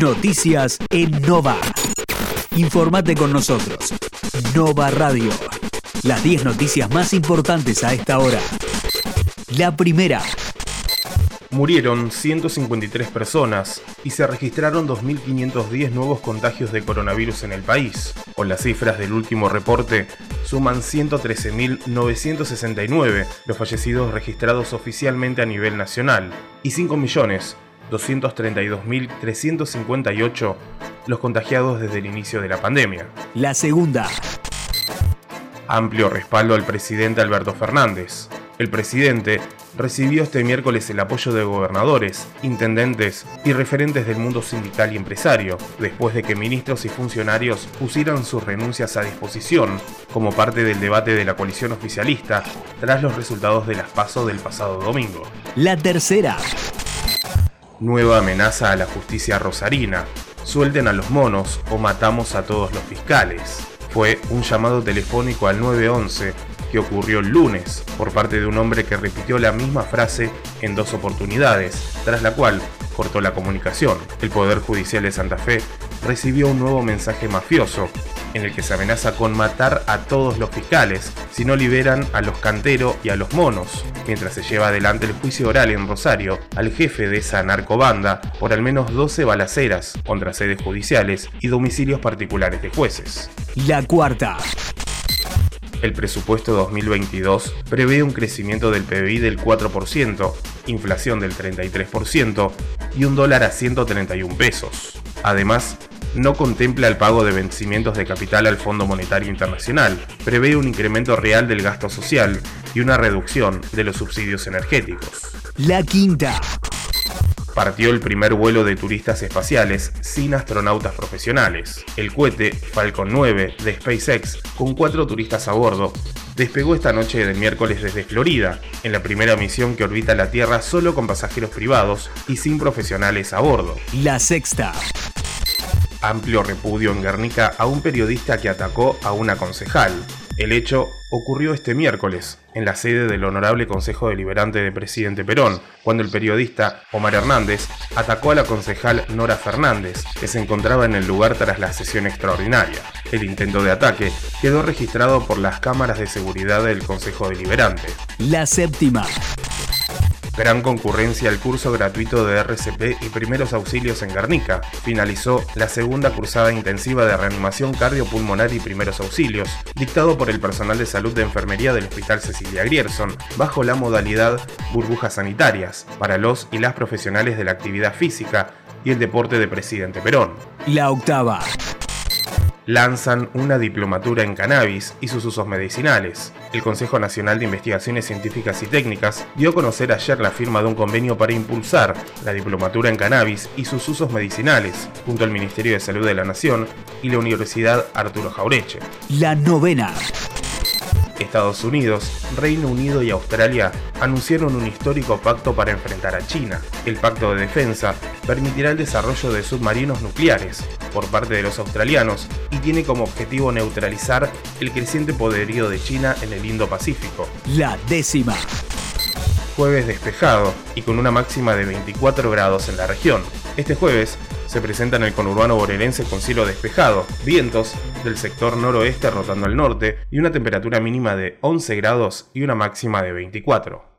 Noticias en Nova. Informate con nosotros. Nova Radio. Las 10 noticias más importantes a esta hora. La primera. Murieron 153 personas y se registraron 2.510 nuevos contagios de coronavirus en el país. Con las cifras del último reporte, suman 113.969 los fallecidos registrados oficialmente a nivel nacional y 5.232.358 los contagiados desde el inicio de la pandemia. La segunda. Amplio respaldo al presidente Alberto Fernández. El presidente recibió este miércoles el apoyo de gobernadores, intendentes y referentes del mundo sindical y empresario, después de que ministros y funcionarios pusieran sus renuncias a disposición como parte del debate de la coalición oficialista tras los resultados de las PASO del pasado domingo. La tercera. Nueva amenaza a la justicia rosarina. Suelten a los monos o matamos a todos los fiscales. Fue un llamado telefónico al 911 que ocurrió el lunes por parte de un hombre que repitió la misma frase en dos oportunidades, tras la cual cortó la comunicación. El Poder Judicial de Santa Fe recibió un nuevo mensaje mafioso en el que se amenaza con matar a todos los fiscales si no liberan a los canteros y a los monos, mientras se lleva adelante el juicio oral en Rosario al jefe de esa narcobanda por al menos 12 balaceras contra sedes judiciales y domicilios particulares de jueces. La cuarta. El presupuesto 2022 prevé un crecimiento del PBI del 4%, inflación del 33% y un dólar a 131 pesos. Además, no contempla el pago de vencimientos de capital al Fondo Monetario Internacional, prevé un incremento real del gasto social y una reducción de los subsidios energéticos. La quinta partió el primer vuelo de turistas espaciales sin astronautas profesionales. El cohete Falcon 9 de SpaceX, con cuatro turistas a bordo, despegó esta noche del miércoles desde Florida, en la primera misión que orbita la Tierra solo con pasajeros privados y sin profesionales a bordo. La sexta. Amplio repudio en Guernica a un periodista que atacó a una concejal. El hecho ocurrió este miércoles, en la sede del Honorable Consejo Deliberante de Presidente Perón, cuando el periodista Omar Hernández atacó a la concejal Nora Fernández, que se encontraba en el lugar tras la sesión extraordinaria. El intento de ataque quedó registrado por las cámaras de seguridad del Consejo Deliberante. La séptima. Gran concurrencia al curso gratuito de RCP y primeros auxilios en Guernica. Finalizó la segunda cursada intensiva de reanimación cardiopulmonar y primeros auxilios, dictado por el personal de salud de enfermería del Hospital Cecilia Grierson, bajo la modalidad burbujas sanitarias, para los y las profesionales de la actividad física y el deporte de Presidente Perón. La octava lanzan una diplomatura en cannabis y sus usos medicinales. El Consejo Nacional de Investigaciones Científicas y Técnicas dio a conocer ayer la firma de un convenio para impulsar la diplomatura en cannabis y sus usos medicinales, junto al Ministerio de Salud de la Nación y la Universidad Arturo Jaureche. La novena. Estados Unidos, Reino Unido y Australia anunciaron un histórico pacto para enfrentar a China. El pacto de defensa permitirá el desarrollo de submarinos nucleares por parte de los australianos y tiene como objetivo neutralizar el creciente poderío de China en el Indo-Pacífico. La décima. Jueves despejado y con una máxima de 24 grados en la región. Este jueves se presenta en el conurbano bonaerense con cielo despejado, vientos del sector noroeste rotando al norte y una temperatura mínima de 11 grados y una máxima de 24.